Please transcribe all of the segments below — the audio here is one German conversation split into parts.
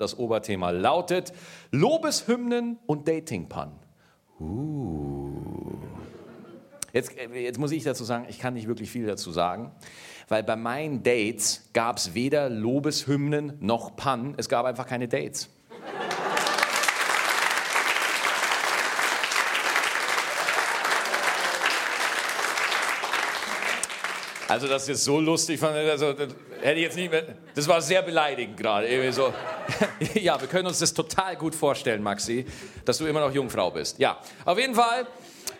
Das Oberthema lautet Lobeshymnen und Datingpannen. Uh. Jetzt, jetzt muss ich dazu sagen, ich kann nicht wirklich viel dazu sagen, weil bei meinen Dates gab es weder Lobeshymnen noch Pannen, es gab einfach keine Dates. Also das ist so lustig, also, das hätte ich jetzt nicht mehr, das war sehr beleidigend gerade. So. Ja, wir können uns das total gut vorstellen, Maxi, dass du immer noch Jungfrau bist. Ja, auf jeden Fall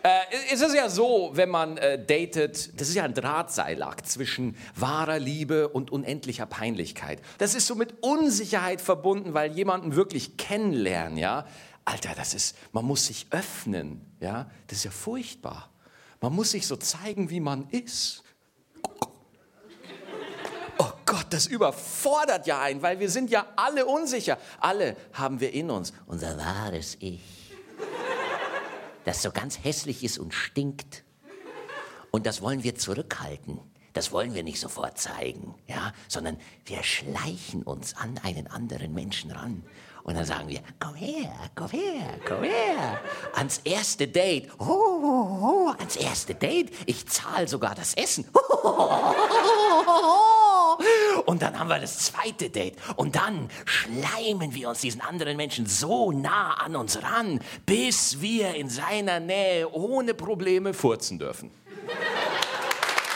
äh, ist es ja so, wenn man äh, datet, das ist ja ein Drahtseilakt zwischen wahrer Liebe und unendlicher Peinlichkeit. Das ist so mit Unsicherheit verbunden, weil jemanden wirklich kennenlernen, ja. Alter, das ist, man muss sich öffnen, ja. Das ist ja furchtbar. Man muss sich so zeigen, wie man ist. Oh Gott, das überfordert ja einen, weil wir sind ja alle unsicher. Alle haben wir in uns unser wahres Ich, das so ganz hässlich ist und stinkt. Und das wollen wir zurückhalten. Das wollen wir nicht sofort zeigen, ja, sondern wir schleichen uns an einen anderen Menschen ran. Und dann sagen wir, komm her, komm her, komm her. Ans erste Date. Oh, oh, oh, ans erste Date. Ich zahle sogar das Essen. Und dann haben wir das zweite Date. Und dann schleimen wir uns diesen anderen Menschen so nah an uns ran, bis wir in seiner Nähe ohne Probleme furzen dürfen.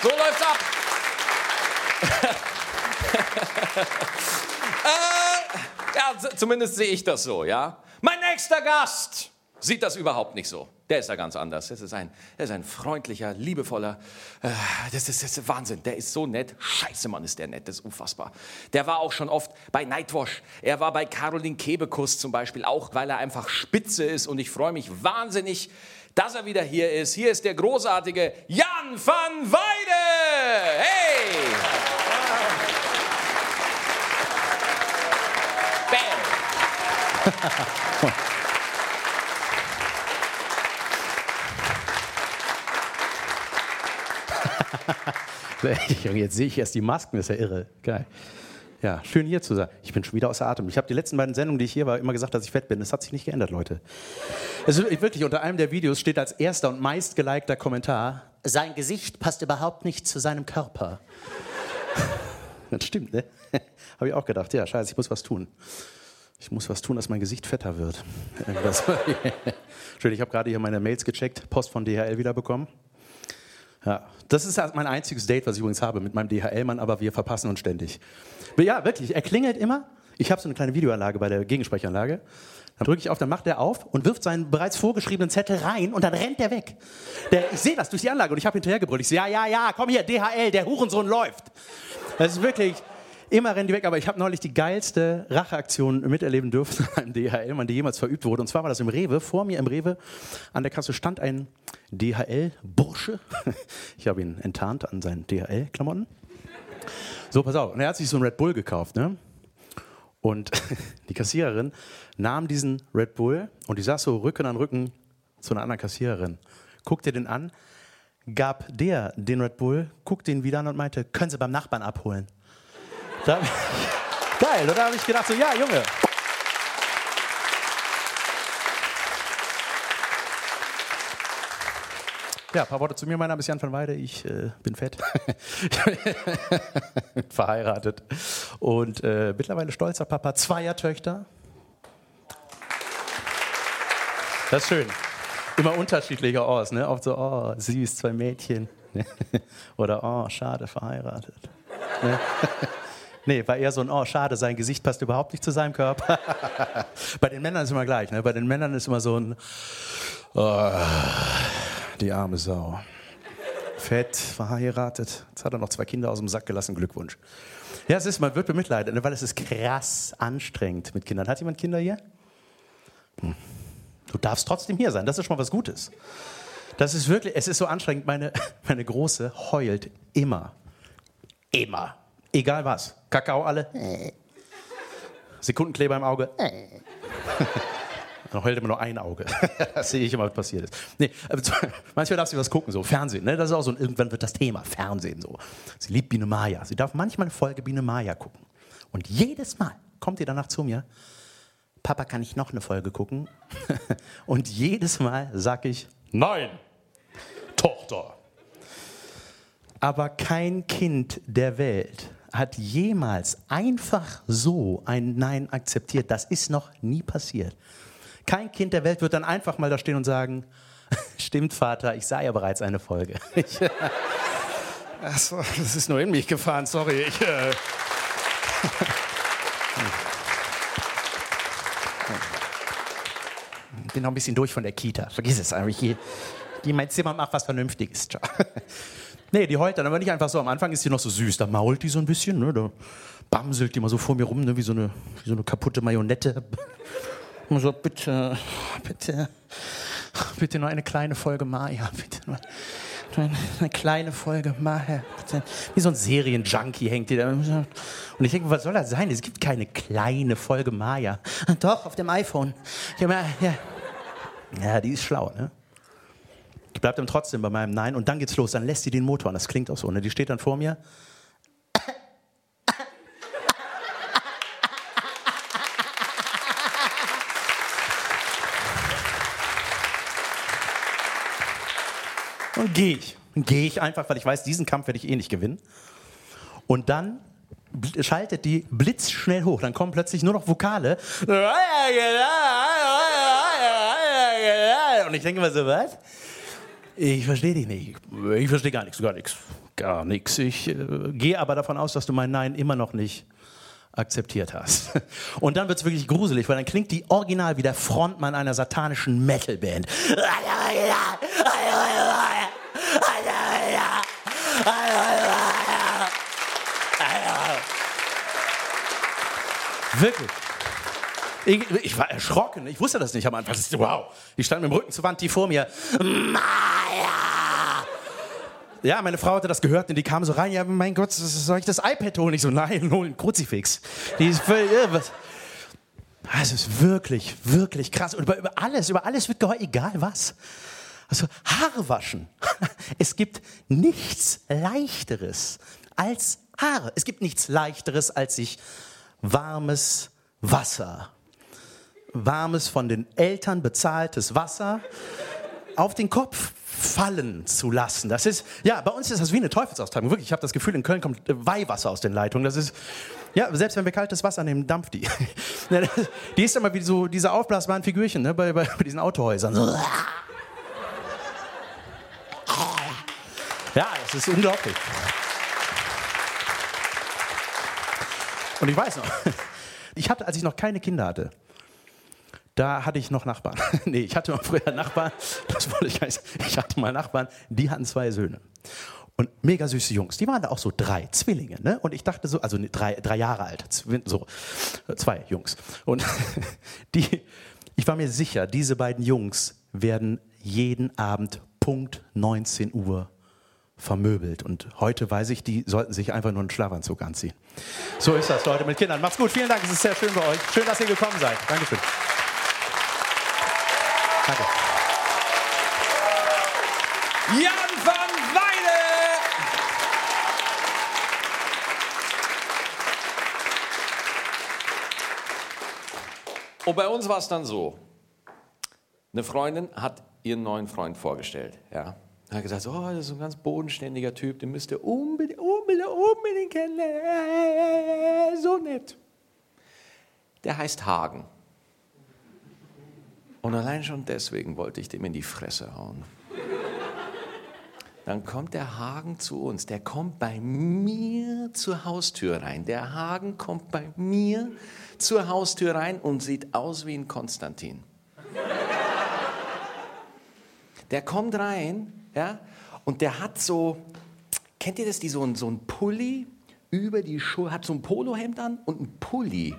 So läuft's ab. äh, ja, zumindest sehe ich das so, ja. Mein nächster Gast sieht das überhaupt nicht so. Der ist da ganz anders. Das ist ein, das ist ein freundlicher, liebevoller, äh, das, ist, das ist Wahnsinn. Der ist so nett. Scheiße, Mann, ist der nett. Das ist unfassbar. Der war auch schon oft bei Nightwash. Er war bei Caroline Kebekus zum Beispiel, auch weil er einfach spitze ist. Und ich freue mich wahnsinnig, dass er wieder hier ist. Hier ist der großartige Jan van Weide. Hey! Bam! Jetzt sehe ich erst die Masken, das ist ja irre. Geil. Ja, schön hier zu sein. Ich bin schon wieder außer Atem. Ich habe die letzten beiden Sendungen, die ich hier war, immer gesagt, dass ich fett bin. Das hat sich nicht geändert, Leute. Es ist wirklich, unter einem der Videos steht als erster und meist gelikter Kommentar, sein Gesicht passt überhaupt nicht zu seinem Körper. Das stimmt, ne? Habe ich auch gedacht. Ja, scheiße, ich muss was tun. Ich muss was tun, dass mein Gesicht fetter wird. Schön, ich habe gerade hier meine Mails gecheckt, Post von DHL wiederbekommen. Ja, das ist mein einziges Date, was ich übrigens habe mit meinem DHL-Mann, aber wir verpassen uns ständig. Ja, wirklich, er klingelt immer. Ich habe so eine kleine Videoanlage bei der Gegensprechanlage. Dann drücke ich auf, dann macht er auf und wirft seinen bereits vorgeschriebenen Zettel rein und dann rennt er weg. Der, ich sehe das durch die Anlage und ich habe hinterhergebrüllt. Ich so, ja, ja, ja, komm hier, DHL, der Hurensohn läuft. Das ist wirklich, Immer rennen die weg, aber ich habe neulich die geilste Racheaktion miterleben dürfen an DHL, die jemals verübt wurde. Und zwar war das im Rewe. Vor mir im Rewe an der Kasse stand ein DHL-Bursche. Ich habe ihn enttarnt an seinen DHL-Klamotten. So, pass auf. Und er hat sich so einen Red Bull gekauft, ne? Und die Kassiererin nahm diesen Red Bull und die saß so Rücken an Rücken zu einer anderen Kassiererin. Guckte den an, gab der den Red Bull, guckte ihn wieder an und meinte, können Sie beim Nachbarn abholen. Da, geil, oder habe ich gedacht, so, ja, Junge. Ja, ein paar Worte zu mir. Mein Name ist Jan van Weide. Ich äh, bin fett. verheiratet. Und äh, mittlerweile stolzer Papa zweier Töchter. Das ist schön. Immer unterschiedlicher aus, ne? Oft so, oh, süß, zwei Mädchen. Oder, oh, schade, verheiratet. Ne? Nee, war eher so ein, oh, schade, sein Gesicht passt überhaupt nicht zu seinem Körper. Bei den Männern ist immer gleich. Ne? Bei den Männern ist immer so ein, oh, die arme Sau. Fett, verheiratet. Jetzt hat er noch zwei Kinder aus dem Sack gelassen. Glückwunsch. Ja, es ist, man wird bemitleidet, ne? weil es ist krass anstrengend mit Kindern. Hat jemand Kinder hier? Hm. Du darfst trotzdem hier sein. Das ist schon mal was Gutes. Das ist wirklich, es ist so anstrengend. Meine, meine Große heult immer. Immer. Egal was. Kakao alle. Sekundenkleber im Auge. Dann heult immer nur ein Auge. das sehe ich immer, was passiert ist. Nee, manchmal darf sie was gucken, so Fernsehen. Ne? Das ist auch so, irgendwann wird das Thema, Fernsehen so. Sie liebt Biene Maya. Sie darf manchmal eine Folge Biene Maya gucken. Und jedes Mal kommt die danach zu mir. Papa, kann ich noch eine Folge gucken? Und jedes Mal sage ich, nein, Tochter. Aber kein Kind der Welt hat jemals einfach so ein Nein akzeptiert. Das ist noch nie passiert. Kein Kind der Welt wird dann einfach mal da stehen und sagen, stimmt Vater, ich sah ja bereits eine Folge. Ich, Achso, das ist nur in mich gefahren, sorry. Ich, äh bin noch ein bisschen durch von der Kita. Vergiss es einfach. Ich gehe mein Zimmer und mach was Vernünftiges. Nee, die heult dann aber nicht einfach so. Am Anfang ist sie noch so süß. Da mault die so ein bisschen. Ne? Da bamselt die mal so vor mir rum, ne? wie, so eine, wie so eine kaputte Marionette. Und so, bitte, bitte, bitte nur eine kleine Folge Maya. Bitte nur eine kleine Folge Maya. Bitte. Wie so ein Serienjunkie hängt die da. Und ich denke, was soll das sein? Es gibt keine kleine Folge Maya. Doch, auf dem iPhone. Ja, ja die ist schlau, ne? Ich bleibe dann trotzdem bei meinem Nein und dann geht's los. Dann lässt sie den Motor an. Das klingt auch so. Ne? Die steht dann vor mir. Und gehe ich. Gehe ich einfach, weil ich weiß, diesen Kampf werde ich eh nicht gewinnen. Und dann schaltet die blitzschnell hoch. Dann kommen plötzlich nur noch Vokale. Und ich denke mir so, was? Ich verstehe dich nicht. Ich verstehe gar nichts, gar nichts. Gar nichts. Ich äh, gehe aber davon aus, dass du mein Nein immer noch nicht akzeptiert hast. Und dann wird es wirklich gruselig, weil dann klingt die original wie der Frontmann einer satanischen Metalband. Wirklich. Ich, ich, war erschrocken. Ich wusste das nicht am Anfang. Wow. Ich stand mit dem Rücken zur Wand, die vor mir. Maya! Ja, meine Frau hatte das gehört und die kam so rein. Ja, mein Gott, soll ich das iPad holen? Ich so, nein, hol ein Kruzifix. Die ist völlig irre. Ah, es ist wirklich, wirklich krass. Und über, über alles, über alles wird geheult, egal was. Also Haare waschen. Es gibt nichts Leichteres als Haare. Es gibt nichts Leichteres als sich warmes Wasser, warmes von den Eltern bezahltes Wasser auf den Kopf fallen zu lassen. Das ist, ja, bei uns ist das wie eine Teufelsaustragung. Wirklich, ich habe das Gefühl, in Köln kommt Weihwasser aus den Leitungen. Das ist, ja, selbst wenn wir kaltes Wasser nehmen, dampft die. Die ist immer wie so diese aufblasbaren Figürchen ne, bei, bei diesen Autohäusern. Ja, das ist unglaublich. Und ich weiß noch, ich hatte, als ich noch keine Kinder hatte, da hatte ich noch Nachbarn. nee, ich hatte mal früher Nachbarn, das wollte ich gar nicht. Ich hatte mal Nachbarn, die hatten zwei Söhne. Und mega süße Jungs. Die waren da auch so drei Zwillinge, ne? Und ich dachte so, also drei, drei Jahre alt, so zwei Jungs. Und die, ich war mir sicher, diese beiden Jungs werden jeden Abend Punkt 19 Uhr vermöbelt. Und heute weiß ich, die sollten sich einfach nur einen Schlafanzug anziehen. So ist das, Leute, mit Kindern. Macht's gut. Vielen Dank. Es ist sehr schön bei euch. Schön, dass ihr gekommen seid. Dankeschön. Danke. Jan van Weide! Und bei uns war es dann so. Eine Freundin hat ihren neuen Freund vorgestellt. Ja. Er hat gesagt, oh, das ist ein ganz bodenständiger Typ, den müsst ihr unbedingt, unbedingt, unbedingt kennenlernen. So nett. Der heißt Hagen. Und allein schon deswegen wollte ich dem in die Fresse hauen. Dann kommt der Hagen zu uns. Der kommt bei mir zur Haustür rein. Der Hagen kommt bei mir zur Haustür rein und sieht aus wie ein Konstantin. Der kommt rein ja? Und der hat so, kennt ihr das, die so ein, so ein Pulli über die Schulter, hat so ein Polohemd an und ein Pulli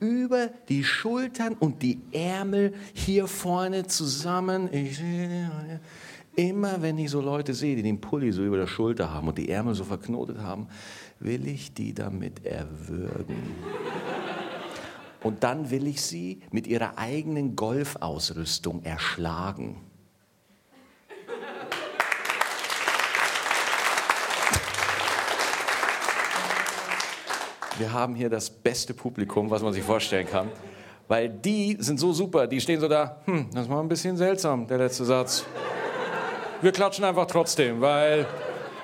über die Schultern und die Ärmel hier vorne zusammen. Ich, immer wenn ich so Leute sehe, die den Pulli so über der Schulter haben und die Ärmel so verknotet haben, will ich die damit erwürgen. Und dann will ich sie mit ihrer eigenen Golfausrüstung erschlagen. Wir haben hier das beste Publikum, was man sich vorstellen kann. Weil die sind so super, die stehen so da, hm, das war ein bisschen seltsam, der letzte Satz. Wir klatschen einfach trotzdem, weil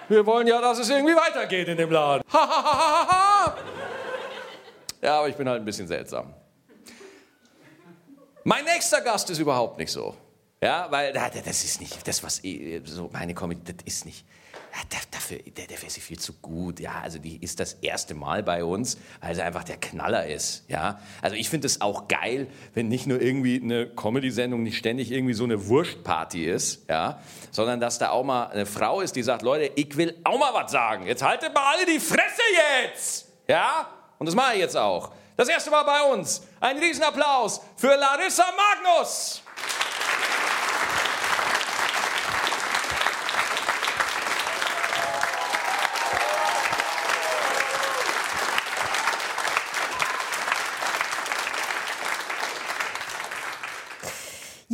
wir wollen ja, dass es irgendwie weitergeht in dem Laden. ja, aber ich bin halt ein bisschen seltsam. Mein nächster Gast ist überhaupt nicht so. Ja, weil das ist nicht das, was so meine Comedy, das ist nicht. Dafür, dafür ist sie viel zu gut. Ja, also die ist das erste Mal bei uns, weil sie einfach der Knaller ist. Ja, also ich finde es auch geil, wenn nicht nur irgendwie eine Comedy-Sendung nicht ständig irgendwie so eine Wurstparty ist, ja, sondern dass da auch mal eine Frau ist, die sagt, Leute, ich will auch mal was sagen. Jetzt haltet mal alle die Fresse jetzt, ja. Und das mache ich jetzt auch. Das erste Mal bei uns. Ein Riesenapplaus für Larissa Magnus.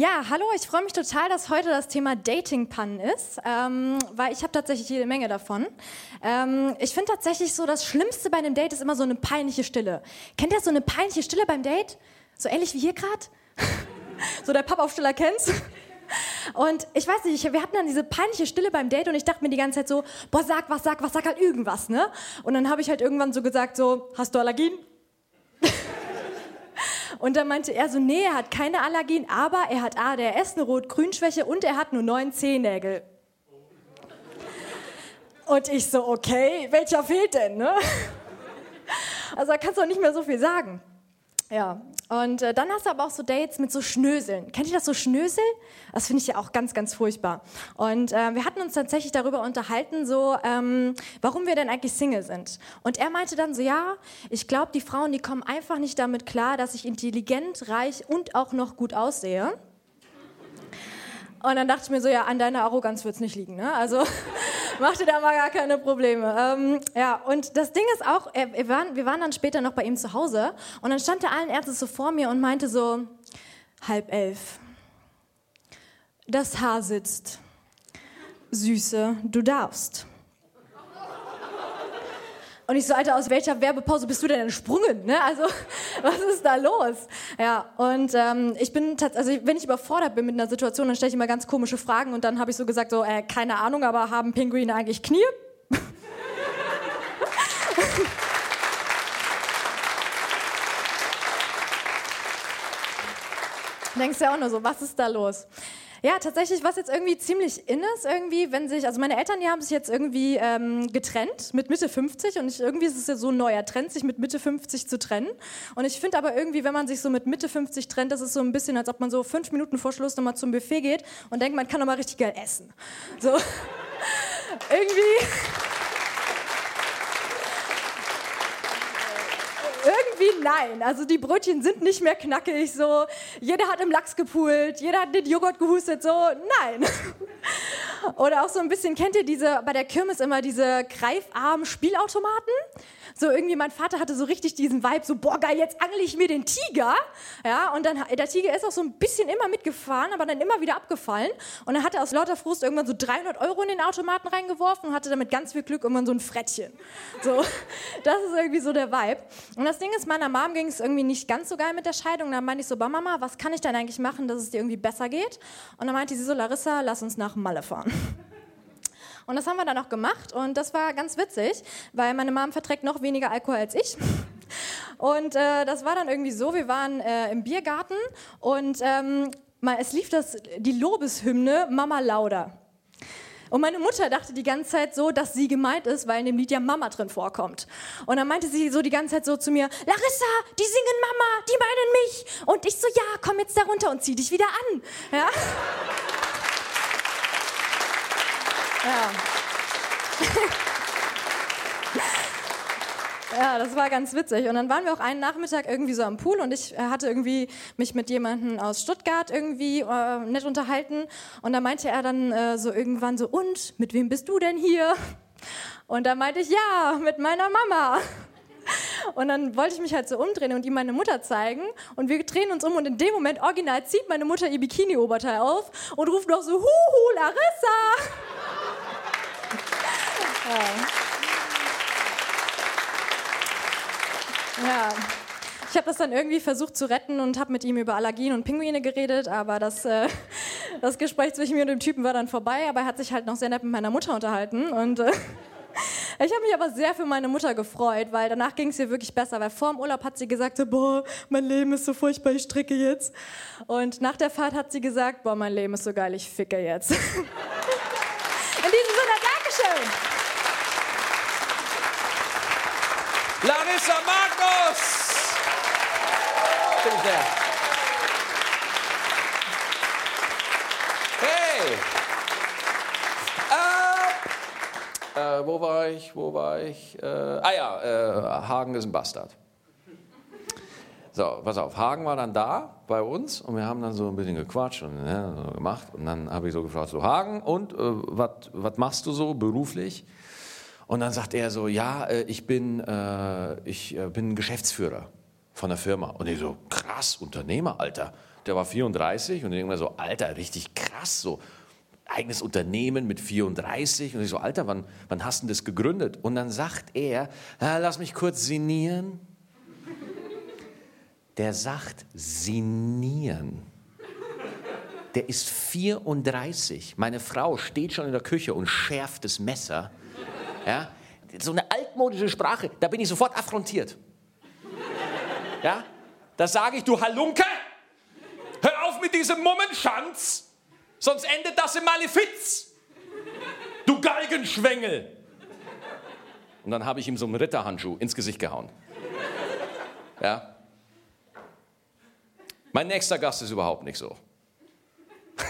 Ja, hallo, ich freue mich total, dass heute das Thema Dating-Pannen ist, ähm, weil ich habe tatsächlich jede Menge davon. Ähm, ich finde tatsächlich so, das Schlimmste bei einem Date ist immer so eine peinliche Stille. Kennt ihr so eine peinliche Stille beim Date? So ähnlich wie hier gerade? so der Pappaufsteller kennt's? Und ich weiß nicht, wir hatten dann diese peinliche Stille beim Date und ich dachte mir die ganze Zeit so, boah, sag was, sag was, sag halt irgendwas, ne? Und dann habe ich halt irgendwann so gesagt so, hast du Allergien? Und dann meinte er so, nee, er hat keine Allergien, aber er hat ADHS, eine Rot-Grün-Schwäche und er hat nur neun Zehennägel. Und ich so, okay, welcher fehlt denn, ne? Also da kannst du auch nicht mehr so viel sagen. Ja, und äh, dann hast du aber auch so Dates mit so Schnöseln. Kennt ihr das so Schnösel? Das finde ich ja auch ganz, ganz furchtbar. Und äh, wir hatten uns tatsächlich darüber unterhalten, so, ähm, warum wir denn eigentlich Single sind. Und er meinte dann so, ja, ich glaube, die Frauen, die kommen einfach nicht damit klar, dass ich intelligent, reich und auch noch gut aussehe. Und dann dachte ich mir so, ja, an deiner Arroganz wird es nicht liegen. Ne? Also mach dir da mal gar keine Probleme. Ähm, ja, und das Ding ist auch, wir waren, wir waren dann später noch bei ihm zu Hause und dann stand er allen Ernstes so vor mir und meinte so, halb elf. Das Haar sitzt. Süße, du darfst. Und ich so, Alter, aus welcher Werbepause bist du denn entsprungen? Ne? Also, was ist da los? Ja, und ähm, ich bin, also wenn ich überfordert bin mit einer Situation, dann stelle ich immer ganz komische Fragen und dann habe ich so gesagt, so, äh, keine Ahnung, aber haben Pinguine eigentlich Knie? Denkst du ja auch nur so, was ist da los? Ja, tatsächlich, was jetzt irgendwie ziemlich in ist, irgendwie, wenn sich, also meine Eltern, die haben sich jetzt irgendwie ähm, getrennt mit Mitte 50 und ich, irgendwie ist es ja so ein neuer Trend, sich mit Mitte 50 zu trennen. Und ich finde aber irgendwie, wenn man sich so mit Mitte 50 trennt, das ist so ein bisschen, als ob man so fünf Minuten vor Schluss nochmal zum Buffet geht und denkt, man kann nochmal richtig geil essen. So, irgendwie. Irgendwie nein. Also die Brötchen sind nicht mehr knackig, so. Jeder hat im Lachs gepult, jeder hat den Joghurt gehustet, so. Nein. Oder auch so ein bisschen, kennt ihr diese, bei der Kirmes immer diese greifarmen Spielautomaten? So irgendwie, mein Vater hatte so richtig diesen Vibe, so, boah, geil, jetzt angle ich mir den Tiger. Ja, und dann, der Tiger ist auch so ein bisschen immer mitgefahren, aber dann immer wieder abgefallen. Und dann hat er aus lauter Frust irgendwann so 300 Euro in den Automaten reingeworfen und hatte damit ganz viel Glück irgendwann so ein Frettchen. So, das ist irgendwie so der Vibe. Und das Ding ist, meiner Mom ging es irgendwie nicht ganz so geil mit der Scheidung. Dann meinte ich so, Mama, was kann ich denn eigentlich machen, dass es dir irgendwie besser geht? Und dann meinte sie so, Larissa, lass uns nach Malle fahren. Und das haben wir dann auch gemacht und das war ganz witzig, weil meine Mom verträgt noch weniger Alkohol als ich. Und äh, das war dann irgendwie so, wir waren äh, im Biergarten und ähm, es lief das, die Lobeshymne Mama Lauda. Und meine Mutter dachte die ganze Zeit so, dass sie gemeint ist, weil in dem Lied ja Mama drin vorkommt. Und dann meinte sie so die ganze Zeit so zu mir, Larissa, die singen Mama, die meinen mich. Und ich so, ja, komm jetzt da runter und zieh dich wieder an. Ja. Ja. Ja, das war ganz witzig. Und dann waren wir auch einen Nachmittag irgendwie so am Pool und ich äh, hatte irgendwie mich mit jemandem aus Stuttgart irgendwie äh, nett unterhalten. Und da meinte er dann äh, so irgendwann so, und, mit wem bist du denn hier? Und da meinte ich, ja, mit meiner Mama. Und dann wollte ich mich halt so umdrehen und ihm meine Mutter zeigen. Und wir drehen uns um und in dem Moment original zieht meine Mutter ihr Bikini-Oberteil auf und ruft noch so, Huhu, Larissa! Ja. Ich habe das dann irgendwie versucht zu retten und habe mit ihm über Allergien und Pinguine geredet, aber das, äh, das Gespräch zwischen mir und dem Typen war dann vorbei, aber er hat sich halt noch sehr nett mit meiner Mutter unterhalten und äh, ich habe mich aber sehr für meine Mutter gefreut, weil danach ging es ihr wirklich besser, weil vor dem Urlaub hat sie gesagt, boah, mein Leben ist so furchtbar, ich stricke jetzt. Und nach der Fahrt hat sie gesagt, boah, mein Leben ist so geil, ich ficke jetzt. In diesem Sinne, Dankeschön. Larissa Magnus! Bitte sehr. Hey! Äh, wo war ich? Wo war ich? Äh, ah ja, äh, Hagen ist ein Bastard. So, pass auf, Hagen war dann da bei uns und wir haben dann so ein bisschen gequatscht und ja, so gemacht. Und dann habe ich so gefragt, so Hagen, und äh, was machst du so beruflich? Und dann sagt er so, ja, äh, ich bin, äh, ich äh, bin Geschäftsführer von der Firma. Und ich so, krass, Unternehmer, Alter. Der war 34 und irgendwann so, Alter, richtig krass, so eigenes Unternehmen mit 34. Und ich so, Alter, wann, wann hast du das gegründet? Und dann sagt er, lass mich kurz sinnieren. Der sagt sinnieren. Der ist 34. Meine Frau steht schon in der Küche und schärft das Messer. Ja? So eine altmodische Sprache, da bin ich sofort affrontiert. Ja? Da sage ich, du Halunke, hör auf mit diesem Mummenschanz, sonst endet das im Malefiz. Du Galgenschwengel. Und dann habe ich ihm so einen Ritterhandschuh ins Gesicht gehauen. Ja? Mein nächster Gast ist überhaupt nicht so.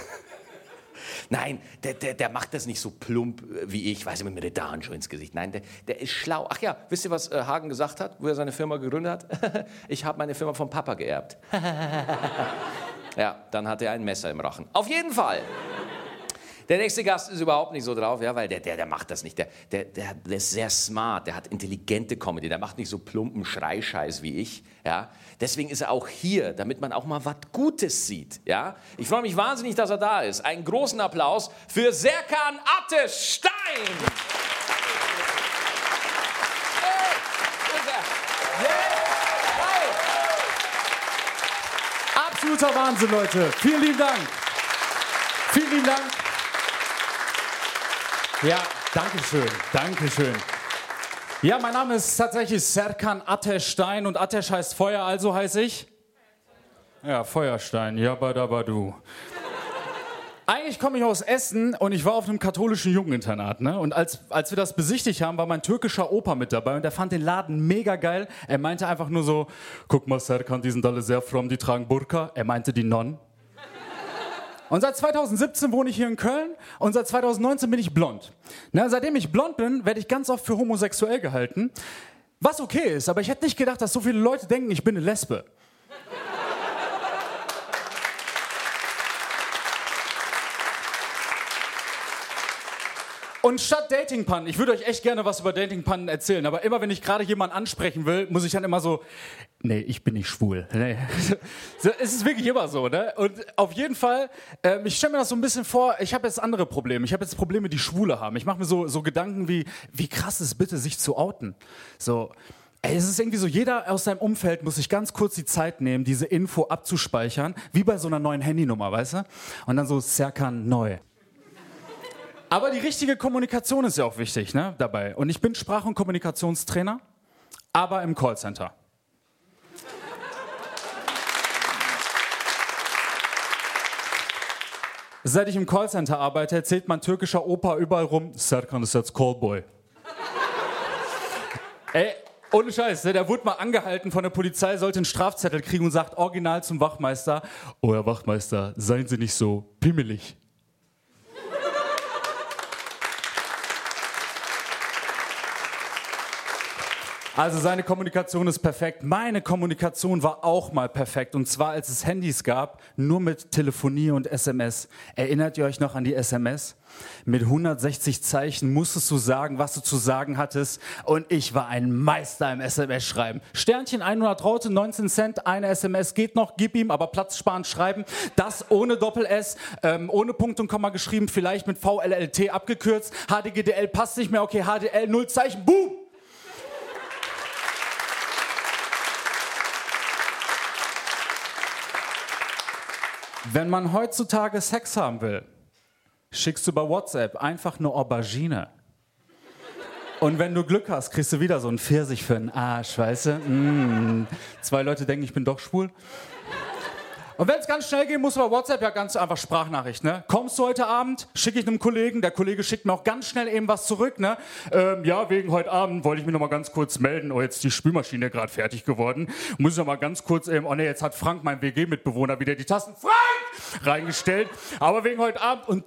Nein, der, der, der macht das nicht so plump wie ich, weiß ich, mit dem Ritterhandschuh ins Gesicht. Nein, der, der ist schlau. Ach ja, wisst ihr, was äh, Hagen gesagt hat, wo er seine Firma gegründet hat? ich habe meine Firma vom Papa geerbt. ja, dann hat er ein Messer im Rachen. Auf jeden Fall. Der nächste Gast ist überhaupt nicht so drauf, ja, weil der, der, der macht das nicht. Der, der, der, der ist sehr smart, der hat intelligente Comedy, der macht nicht so plumpen Schreischeiß wie ich. Ja. Deswegen ist er auch hier, damit man auch mal was Gutes sieht. Ja. Ich freue mich wahnsinnig, dass er da ist. Einen großen Applaus für Serkan Attestein. Absoluter Wahnsinn, Leute. Vielen lieben Dank. Vielen lieben Dank. Ja, danke schön, danke schön. Ja, mein Name ist tatsächlich Serkan Ateşstein und Ateş heißt Feuer, also heiße ich? Ja, Feuerstein, du. Eigentlich komme ich aus Essen und ich war auf einem katholischen Jugendinternat. Ne? Und als, als wir das besichtigt haben, war mein türkischer Opa mit dabei und der fand den Laden mega geil. Er meinte einfach nur so, guck mal Serkan, die sind alle sehr fromm, die tragen Burka. Er meinte die Nonnen. Und seit 2017 wohne ich hier in Köln und seit 2019 bin ich blond. Na, seitdem ich blond bin, werde ich ganz oft für homosexuell gehalten. Was okay ist, aber ich hätte nicht gedacht, dass so viele Leute denken, ich bin eine Lesbe. Und statt Datingpannen, ich würde euch echt gerne was über Datingpannen erzählen, aber immer wenn ich gerade jemanden ansprechen will, muss ich dann immer so, nee, ich bin nicht schwul. Nee. Es ist wirklich immer so, ne? Und auf jeden Fall, ähm, ich stelle mir das so ein bisschen vor, ich habe jetzt andere Probleme. Ich habe jetzt Probleme, die Schwule haben. Ich mache mir so, so Gedanken wie, wie krass ist bitte, sich zu outen. So, Ey, es ist irgendwie so, jeder aus seinem Umfeld muss sich ganz kurz die Zeit nehmen, diese Info abzuspeichern, wie bei so einer neuen Handynummer, weißt du? Und dann so Serkan neu. Aber die richtige Kommunikation ist ja auch wichtig ne, dabei. Und ich bin Sprach- und Kommunikationstrainer, aber im Callcenter. Seit ich im Callcenter arbeite, erzählt mein türkischer Opa überall rum, Serkan ist jetzt Callboy. Ey, ohne Scheiß, ne? der wurde mal angehalten von der Polizei, sollte einen Strafzettel kriegen und sagt original zum Wachmeister, oh Herr Wachmeister, seien Sie nicht so pimmelig. Also seine Kommunikation ist perfekt. Meine Kommunikation war auch mal perfekt. Und zwar, als es Handys gab, nur mit Telefonie und SMS. Erinnert ihr euch noch an die SMS? Mit 160 Zeichen musstest du sagen, was du zu sagen hattest. Und ich war ein Meister im SMS-Schreiben. Sternchen 100 Raute, 19 Cent, eine SMS geht noch, gib ihm, aber Platz sparen, schreiben. Das ohne Doppel-S, ähm, ohne Punkt und Komma geschrieben, vielleicht mit VLLT abgekürzt. HDGDL passt nicht mehr, okay, HDL, null Zeichen, boom! Wenn man heutzutage Sex haben will, schickst du bei WhatsApp einfach eine Aubergine. Und wenn du Glück hast, kriegst du wieder so einen Pfirsich für den Arsch, weißt du? Mm. Zwei Leute denken, ich bin doch schwul. Und wenn es ganz schnell gehen muss, bei WhatsApp ja ganz einfach Sprachnachricht. Ne? Kommst du heute Abend, schicke ich einem Kollegen, der Kollege schickt mir auch ganz schnell eben was zurück. Ne? Ähm, ja, wegen heute Abend wollte ich mich noch mal ganz kurz melden. Oh, jetzt ist die Spülmaschine gerade fertig geworden. Muss ich noch mal ganz kurz eben, oh ne, jetzt hat Frank, mein WG-Mitbewohner, wieder die Tasten Frank reingestellt. Aber wegen heute Abend und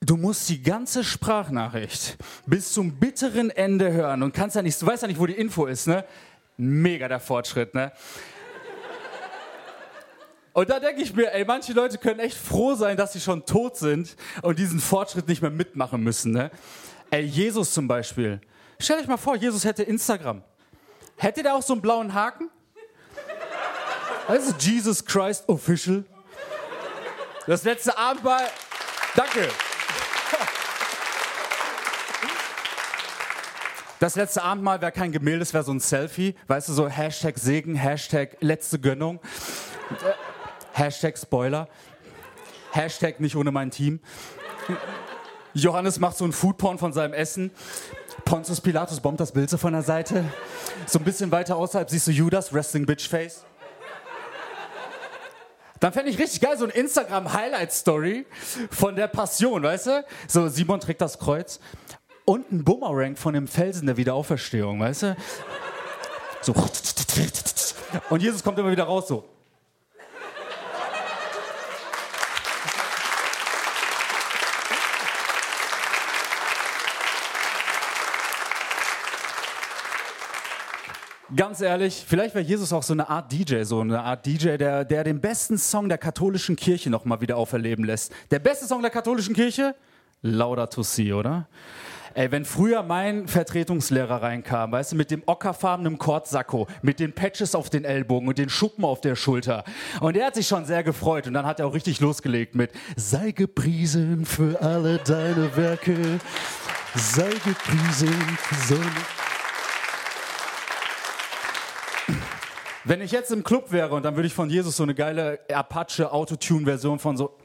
Du musst die ganze Sprachnachricht bis zum bitteren Ende hören und kannst ja nicht, du weißt ja nicht, wo die Info ist, ne? Mega der Fortschritt, ne? Und da denke ich mir, ey, manche Leute können echt froh sein, dass sie schon tot sind und diesen Fortschritt nicht mehr mitmachen müssen, ne? Ey, Jesus zum Beispiel. Stell euch mal vor, Jesus hätte Instagram. Hätte der auch so einen blauen Haken? Also Jesus Christ Official. Das letzte Abendmahl. Danke. Das letzte Abendmahl wäre kein Gemälde, es wäre so ein Selfie. Weißt du, so Hashtag Segen, Hashtag letzte Gönnung, Hashtag Spoiler, Hashtag nicht ohne mein Team. Johannes macht so ein Foodporn von seinem Essen. Pontius Pilatus bombt das Bild so von der Seite. So ein bisschen weiter außerhalb siehst du Judas, Wrestling Bitch Face. Dann fände ich richtig geil, so ein Instagram-Highlight-Story von der Passion, weißt du? So, Simon trägt das Kreuz und ein Boomerang von dem Felsen der Wiederauferstehung, weißt du? So. Und Jesus kommt immer wieder raus, so. Ganz ehrlich, vielleicht wäre Jesus auch so eine Art DJ, so eine Art DJ, der, der den besten Song der katholischen Kirche nochmal wieder auferleben lässt. Der beste Song der katholischen Kirche? Laudato Si, oder? Ey, wenn früher mein Vertretungslehrer reinkam, weißt du, mit dem ockerfarbenen Kordsacko, mit den Patches auf den Ellbogen und den Schuppen auf der Schulter. Und er hat sich schon sehr gefreut und dann hat er auch richtig losgelegt mit Sei gepriesen für alle deine Werke, sei gepriesen für seine... Wenn ich jetzt im Club wäre und dann würde ich von Jesus so eine geile Apache Autotune-Version von so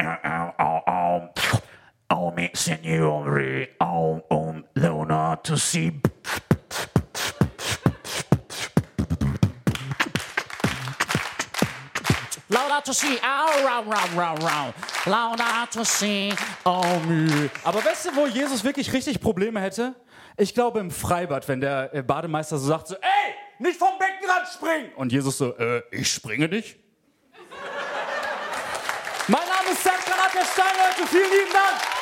Oh, me, signori, oh, um, Leonardo si. Laudato si, au, rau, rau, rau, rau. Laudato si, oh, me. Aber weißt du, wo Jesus wirklich richtig Probleme hätte? Ich glaube im Freibad, wenn der Bademeister so sagt so, ey, nicht vom Beckenrand springen! Und Jesus so, äh, ich springe nicht. mein Name ist Sam Karat, der Stein, Leute, vielen lieben Dank.